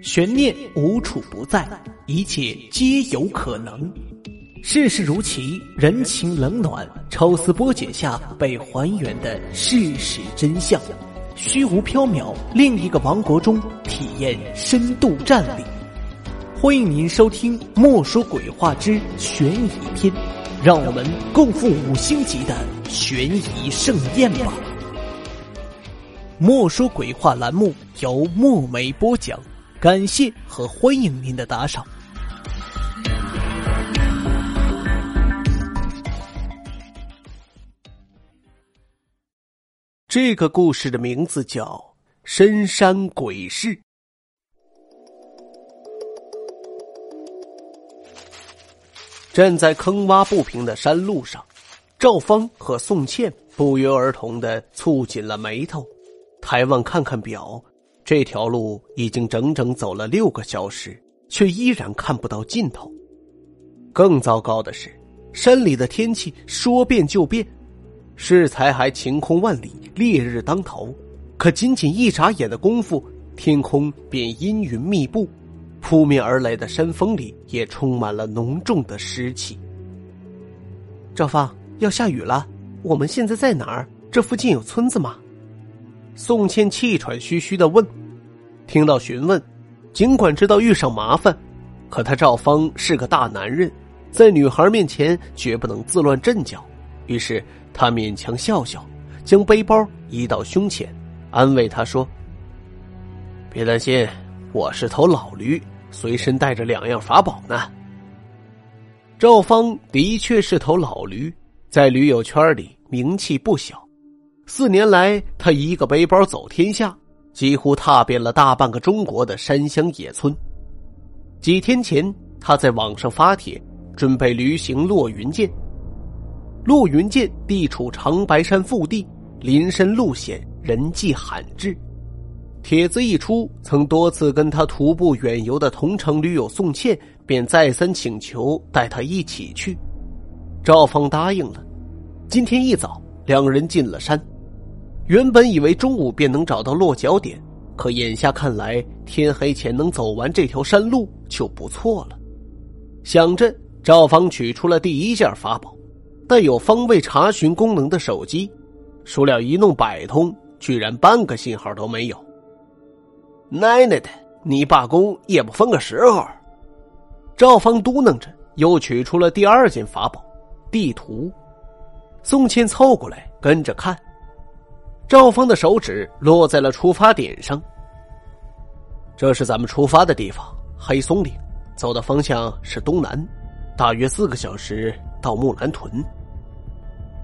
悬念无处不在，一切皆有可能。世事如棋，人情冷暖，抽丝剥茧下被还原的事实真相。虚无缥缈，另一个王国中体验深度战力。欢迎您收听《莫说鬼话之悬疑篇》，让我们共赴五星级的悬疑盛宴吧。莫说鬼话栏目由墨梅播讲。感谢和欢迎您的打赏。这个故事的名字叫《深山鬼事》。站在坑洼不平的山路上，赵芳和宋倩不约而同的蹙紧了眉头，抬望看看表。这条路已经整整走了六个小时，却依然看不到尽头。更糟糕的是，山里的天气说变就变，适才还晴空万里，烈日当头，可仅仅一眨眼的功夫，天空便阴云密布，扑面而来的山风里也充满了浓重的湿气。赵芳，要下雨了，我们现在在哪儿？这附近有村子吗？宋倩气喘吁吁的问：“听到询问，尽管知道遇上麻烦，可他赵芳是个大男人，在女孩面前绝不能自乱阵脚。于是他勉强笑笑，将背包移到胸前，安慰她说：‘别担心，我是头老驴，随身带着两样法宝呢。’赵芳的确是头老驴，在驴友圈里名气不小。”四年来，他一个背包走天下，几乎踏遍了大半个中国的山乡野村。几天前，他在网上发帖，准备旅行落云涧。落云涧地处长白山腹地，林深路险，人迹罕至。帖子一出，曾多次跟他徒步远游的同城驴友宋倩，便再三请求带他一起去。赵芳答应了。今天一早，两人进了山。原本以为中午便能找到落脚点，可眼下看来，天黑前能走完这条山路就不错了。想着，赵芳取出了第一件法宝，带有方位查询功能的手机。孰料一弄百通，居然半个信号都没有。奶奶的，你罢工也不分个时候！赵芳嘟囔着，又取出了第二件法宝——地图。宋茜凑过来跟着看。赵峰的手指落在了出发点上。这是咱们出发的地方，黑松岭，走的方向是东南，大约四个小时到木兰屯。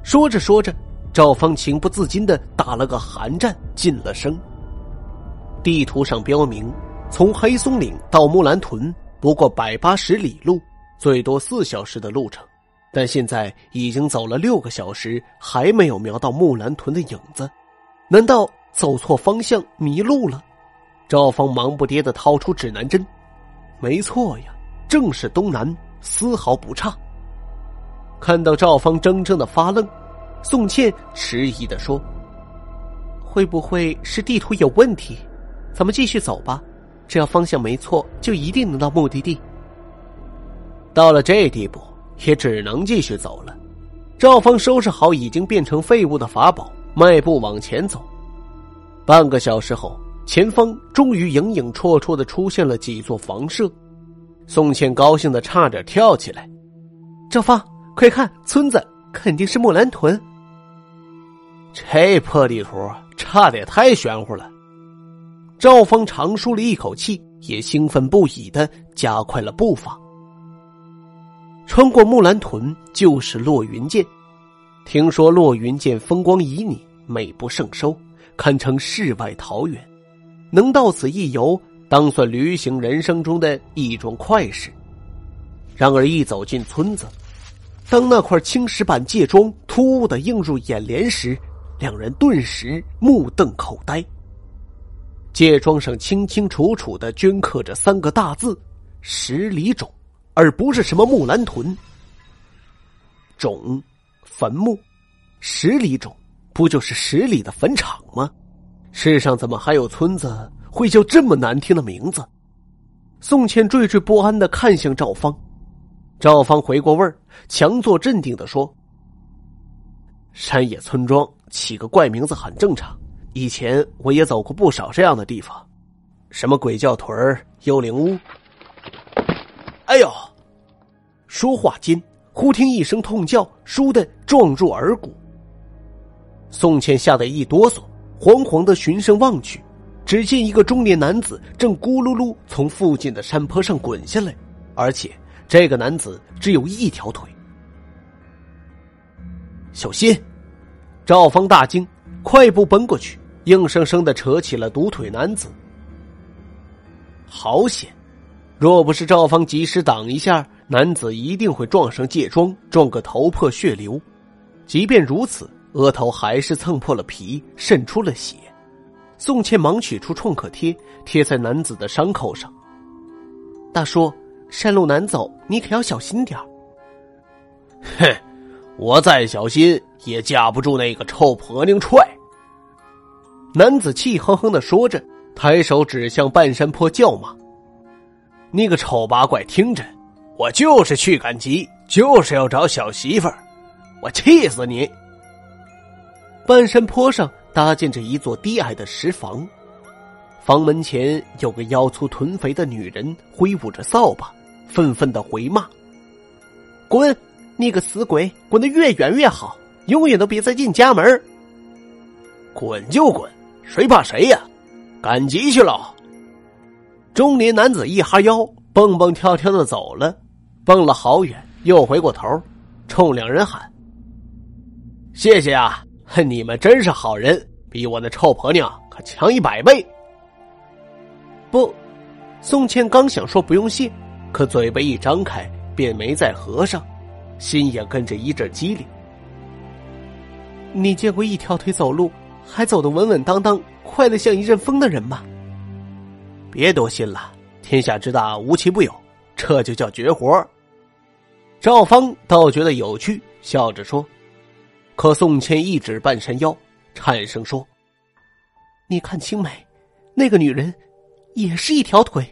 说着说着，赵峰情不自禁的打了个寒战，进了声。地图上标明，从黑松岭到木兰屯不过百八十里路，最多四小时的路程，但现在已经走了六个小时，还没有瞄到木兰屯的影子。难道走错方向迷路了？赵芳忙不迭的掏出指南针，没错呀，正是东南，丝毫不差。看到赵芳怔怔的发愣，宋倩迟疑的说：“会不会是地图有问题？咱们继续走吧，只要方向没错，就一定能到目的地。”到了这地步，也只能继续走了。赵芳收拾好已经变成废物的法宝。迈步往前走，半个小时后，前方终于影影绰绰的出现了几座房舍。宋倩高兴的差点跳起来：“赵芳，快看，村子肯定是木兰屯。”这破地图差点太玄乎了。赵芳长舒了一口气，也兴奋不已的加快了步伐。穿过木兰屯，就是落云涧。听说落云涧风光旖旎，美不胜收，堪称世外桃源。能到此一游，当算旅行人生中的一桩快事。然而一走进村子，当那块青石板界桩突兀的映入眼帘时，两人顿时目瞪口呆。界桩上清清楚楚的镌刻着三个大字“十里冢”，而不是什么木兰屯。冢。坟墓，十里冢，不就是十里的坟场吗？世上怎么还有村子会叫这么难听的名字？宋倩惴惴不安的看向赵芳，赵芳回过味儿，强作镇定的说：“山野村庄起个怪名字很正常，以前我也走过不少这样的地方，什么鬼叫屯儿、幽灵屋。”哎呦！说话间，忽听一声痛叫，倏地撞入耳骨。宋倩吓得一哆嗦，惶惶的循声望去。只见一个中年男子正咕噜噜从附近的山坡上滚下来，而且这个男子只有一条腿。小心！赵芳大惊，快步奔过去，硬生生的扯起了独腿男子。好险！若不是赵芳及时挡一下，男子一定会撞上界桩，撞个头破血流。即便如此，额头还是蹭破了皮，渗出了血。宋倩忙取出创可贴，贴在男子的伤口上。大叔，山路难走，你可要小心点哼，我再小心也架不住那个臭婆娘踹。男子气哼哼的说着，抬手指向半山坡叫骂：“那个丑八怪，听着，我就是去赶集，就是要找小媳妇儿，我气死你！”半山坡上。搭建着一座低矮的石房，房门前有个腰粗臀肥的女人挥舞着扫把，愤愤的回骂：“滚！你个死鬼，滚得越远越好，永远都别再进家门！滚就滚，谁怕谁呀？赶集去了！”中年男子一哈腰，蹦蹦跳跳的走了，蹦了好远，又回过头，冲两人喊：“谢谢啊！” 你们真是好人，比我那臭婆娘可强一百倍。不，宋倩刚想说不用谢，可嘴巴一张开便没再合上，心也跟着一阵激灵。你见过一条腿走路还走得稳稳当当、快得像一阵风的人吗？别多心了，天下之大无奇不有，这就叫绝活。赵芳倒觉得有趣，笑着说。可宋谦一指半山腰，颤声说：“你看青梅，那个女人也是一条腿。”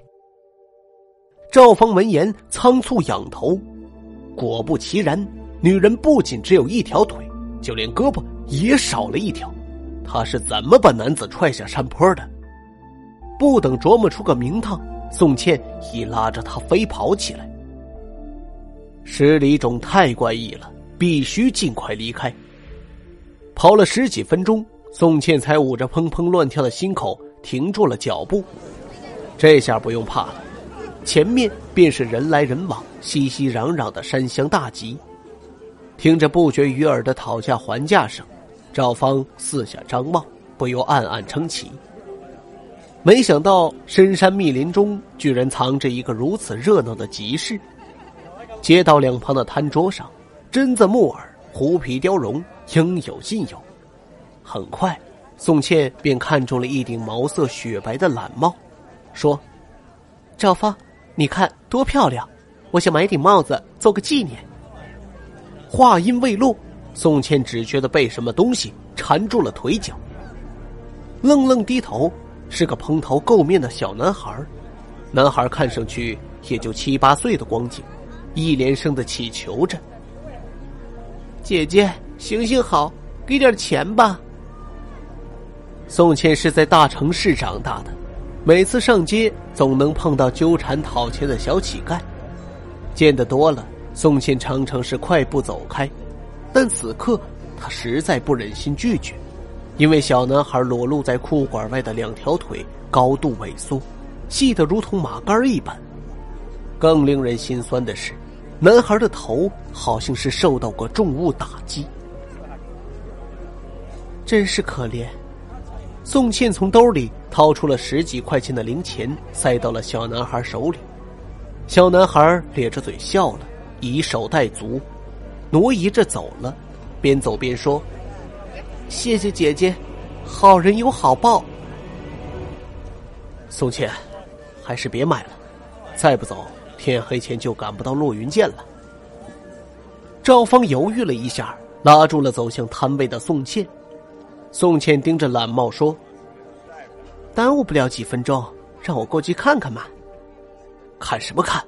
赵芳闻言仓促仰头，果不其然，女人不仅只有一条腿，就连胳膊也少了一条。她是怎么把男子踹下山坡的？不等琢磨出个名堂，宋倩已拉着他飞跑起来。十里冢太怪异了，必须尽快离开。跑了十几分钟，宋倩才捂着砰砰乱跳的心口停住了脚步。这下不用怕了，前面便是人来人往、熙熙攘攘的山乡大集。听着不绝于耳的讨价还价声，赵芳四下张望，不由暗暗称奇。没想到深山密林中居然藏着一个如此热闹的集市。街道两旁的摊桌上，榛子、木耳、狐皮貂绒。应有尽有，很快，宋倩便看中了一顶毛色雪白的懒帽，说：“赵芳，你看多漂亮，我想买顶帽子做个纪念。”话音未落，宋倩只觉得被什么东西缠住了腿脚，愣愣低头，是个蓬头垢面的小男孩。男孩看上去也就七八岁的光景，一连声的乞求着：“姐姐。”行行好，给点钱吧。宋茜是在大城市长大的，每次上街总能碰到纠缠讨钱的小乞丐，见得多了，宋茜常常是快步走开。但此刻，她实在不忍心拒绝，因为小男孩裸露在裤管外的两条腿高度萎缩，细得如同马杆一般。更令人心酸的是，男孩的头好像是受到过重物打击。真是可怜。宋倩从兜里掏出了十几块钱的零钱，塞到了小男孩手里。小男孩咧着嘴笑了，以手带足，挪移着走了，边走边说：“谢谢姐姐，好人有好报。”宋倩，还是别买了，再不走，天黑前就赶不到落云涧了。赵芳犹豫了一下，拉住了走向摊位的宋倩。宋倩盯着懒帽说：“耽误不了几分钟，让我过去看看嘛。”看什么看？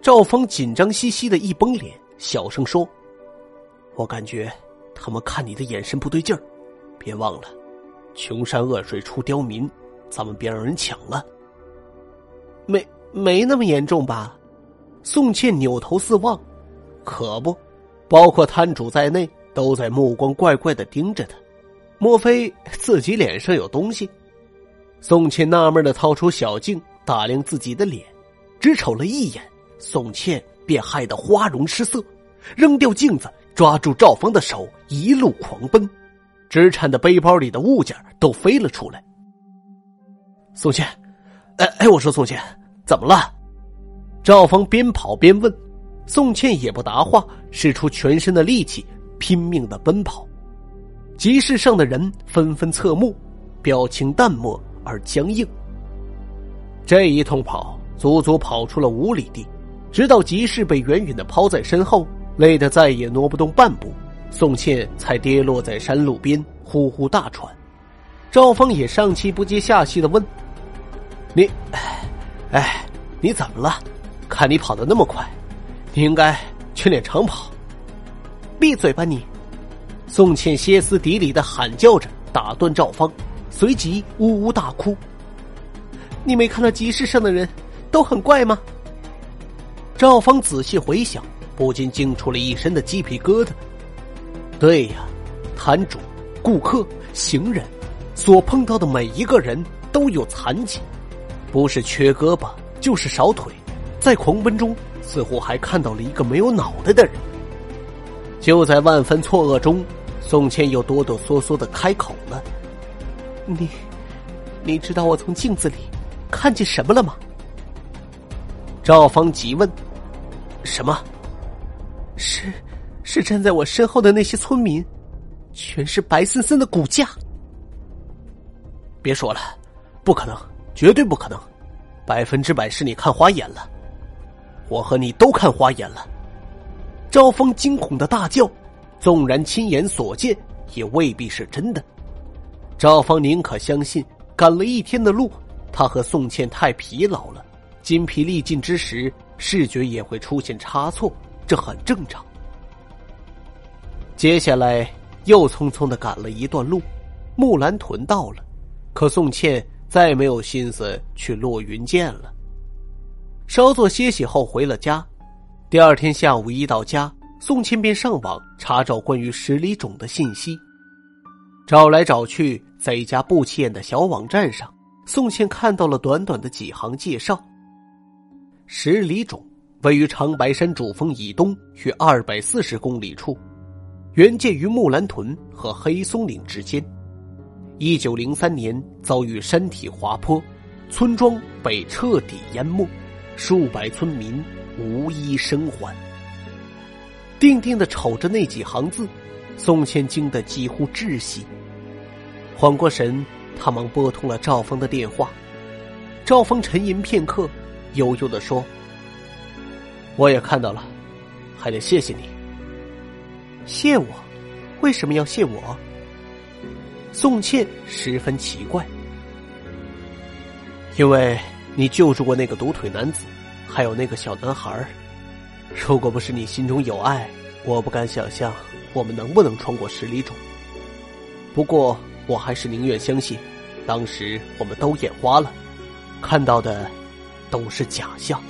赵峰紧张兮兮的一绷脸，小声说：“我感觉他们看你的眼神不对劲儿，别忘了，穷山恶水出刁民，咱们别让人抢了。”没没那么严重吧？宋茜扭头四望，可不，包括摊主在内都在目光怪怪的盯着他。莫非自己脸上有东西？宋茜纳闷的掏出小镜打量自己的脸，只瞅了一眼，宋茜便害得花容失色，扔掉镜子，抓住赵峰的手，一路狂奔，只颤的背包里的物件都飞了出来。宋茜，哎哎，我说宋茜，怎么了？赵峰边跑边问，宋茜也不答话，使出全身的力气，拼命的奔跑。集市上的人纷纷侧目，表情淡漠而僵硬。这一通跑，足足跑出了五里地，直到集市被远远的抛在身后，累得再也挪不动半步，宋茜才跌落在山路边，呼呼大喘。赵峰也上气不接下气的问：“你，哎，你怎么了？看你跑得那么快，你应该去练长跑。”闭嘴吧你！宋茜歇斯底里的喊叫着，打断赵芳，随即呜呜大哭。你没看到集市上的人都很怪吗？赵芳仔细回想，不禁惊出了一身的鸡皮疙瘩。对呀，摊主、顾客、行人，所碰到的每一个人都有残疾，不是缺胳膊就是少腿，在狂奔中似乎还看到了一个没有脑袋的人。就在万分错愕中。宋茜又哆哆嗦嗦的开口了：“你，你知道我从镜子里看见什么了吗？”赵芳急问：“什么？是，是站在我身后的那些村民，全是白森森的骨架。”别说了，不可能，绝对不可能，百分之百是你看花眼了，我和你都看花眼了。”赵峰惊恐的大叫。纵然亲眼所见，也未必是真的。赵芳宁可相信，赶了一天的路，他和宋茜太疲劳了，筋疲力尽之时，视觉也会出现差错，这很正常。接下来又匆匆的赶了一段路，木兰屯到了，可宋茜再没有心思去落云涧了。稍作歇息后回了家，第二天下午一到家。宋茜便上网查找关于十里冢的信息，找来找去，在一家不起眼的小网站上，宋茜看到了短短的几行介绍。十里冢位于长白山主峰以东约二百四十公里处，原建于木兰屯和黑松岭之间。一九零三年遭遇山体滑坡，村庄被彻底淹没，数百村民无一生还。定定的瞅着那几行字，宋茜惊得几乎窒息。缓过神，他忙拨通了赵峰的电话。赵峰沉吟片刻，悠悠的说：“我也看到了，还得谢谢你。谢我？为什么要谢我？”宋茜十分奇怪，因为你救助过那个独腿男子，还有那个小男孩如果不是你心中有爱，我不敢想象我们能不能穿过十里冢。不过，我还是宁愿相信，当时我们都眼花了，看到的都是假象。